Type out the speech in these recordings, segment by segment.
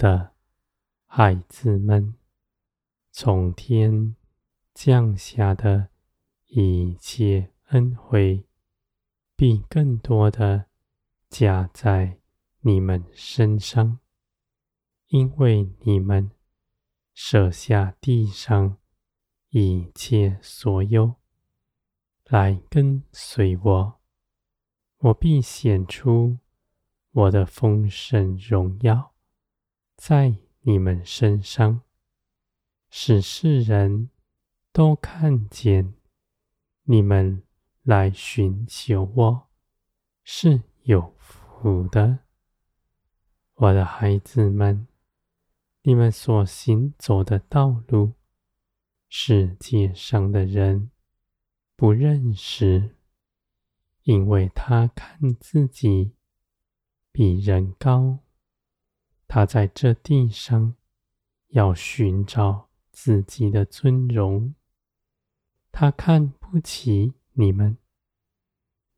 的孩子们，从天降下的一切恩惠，必更多的加在你们身上，因为你们舍下地上一切所有，来跟随我，我必显出我的丰盛荣耀在你们身上，使世人都看见你们来寻求我是有福的，我的孩子们，你们所行走的道路，世界上的人不认识，因为他看自己比人高，他在这地上要寻找自己的尊荣，他看不起你们，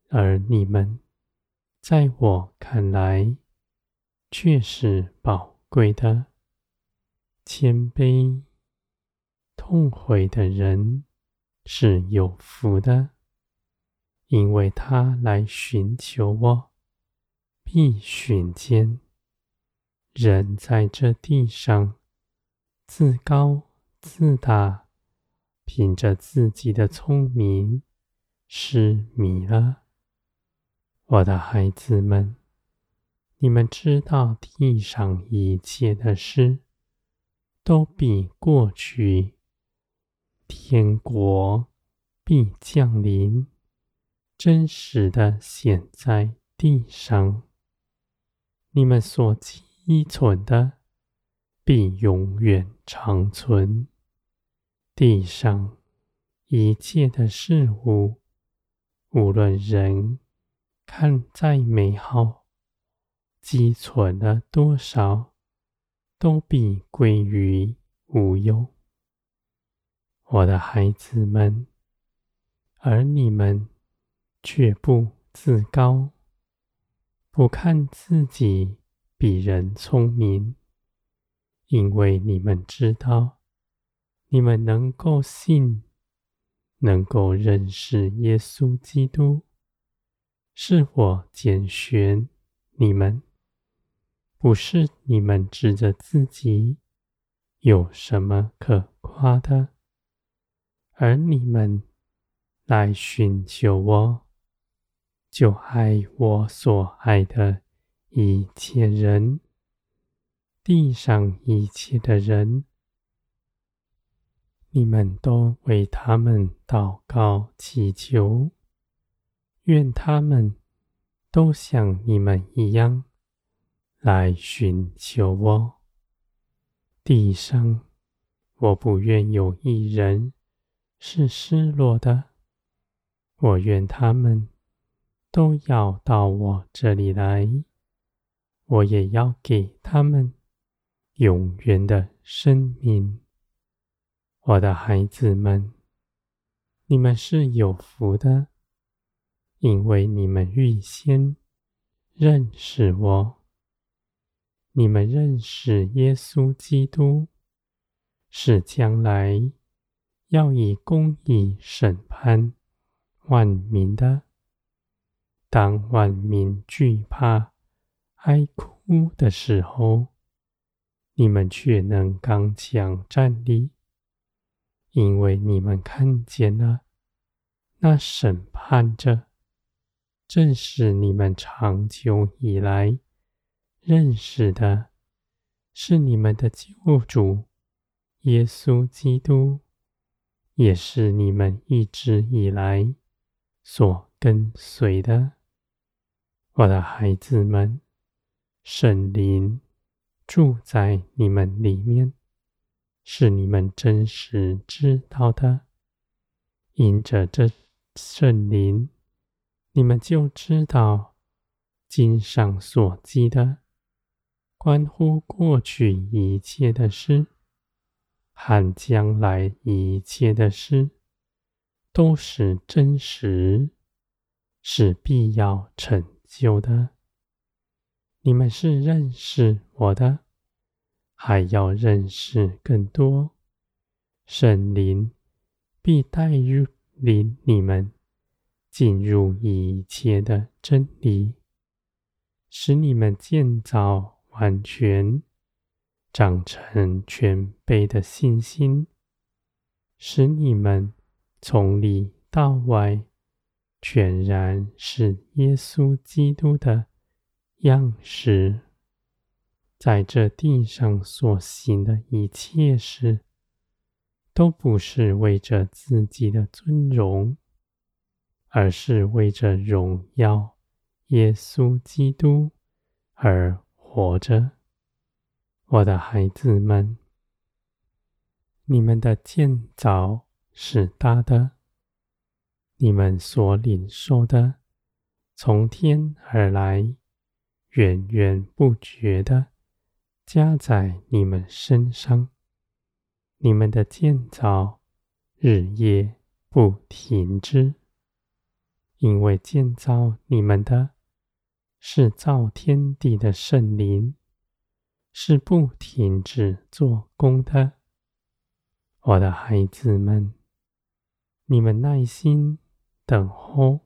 而你们在我看来却是宝贵的。谦卑、痛悔的人是有福的，因为他来寻求我，必寻见。人在这地上自高自大，凭着自己的聪明失迷了。我的孩子们，你们知道地上一切的事，都比过去，天国必降临，真实的显在地上。你们所记依存的，必永远长存。地上一切的事物，无论人看再美好，积存了多少，都必归于无忧，我的孩子们，而你们却不自高，不看自己比人聪明，因为你们知道，你们能够信，能够认识耶稣基督，是我拣选你们。不是你们指着自己有什么可夸的，而你们来寻求我，就爱我所爱的一切人，地上一切的人，你们都为他们祷告祈求，愿他们都像你们一样。来寻求我，地上我不愿有一人是失落的。我愿他们都要到我这里来，我也要给他们永远的生命。我的孩子们，你们是有福的，因为你们预先认识我。你们认识耶稣基督，是将来要以公义审判万民的。当万民惧怕、哀哭的时候，你们却能刚强站立，因为你们看见了那审判者，正是你们长久以来。认识的是你们的救主耶稣基督，也是你们一直以来所跟随的。我的孩子们，圣灵住在你们里面，是你们真实知道的。因着这圣灵，你们就知道经上所记的。关乎过去一切的事，和将来一切的事，都是真实，是必要成就的。你们是认识我的，还要认识更多。圣灵必带入领你们进入一切的真理，使你们建造完全，长成全备的信心，使你们从里到外全然是耶稣基督的样式。在这地上所行的一切事，都不是为着自己的尊荣，而是为着荣耀耶稣基督而活着。我的孩子们，你们的建造是大的，你们所领受的从天而来，源源不绝的。加在你们身上，你们的建造日夜不停止，因为建造你们的是造天地的圣灵，是不停止做工的。我的孩子们，你们耐心等候，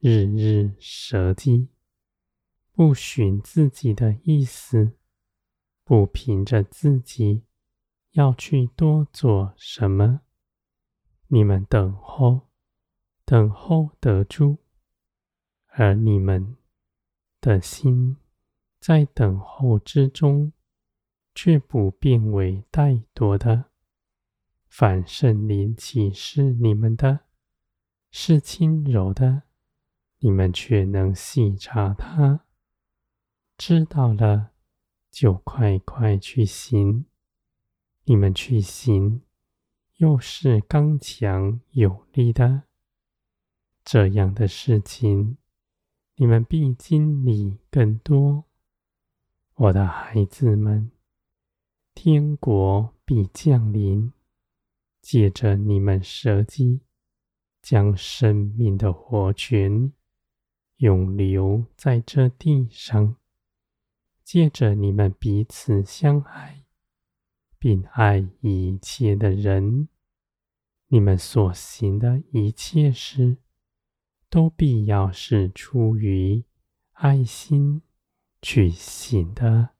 日日舍己，不循自己的意思。不凭着自己要去多做什么，你们等候，等候得住，而你们的心在等候之中，却不变为怠惰的。凡圣灵启示你们的，是轻柔的，你们却能细察它，知道了。就快快去行，你们去行，又是刚强有力的。这样的事情，你们必经历更多。我的孩子们，天国必降临，借着你们舍己，将生命的活泉永留在这地上。借着你们彼此相爱，并爱一切的人，你们所行的一切事，都必要是出于爱心去行的。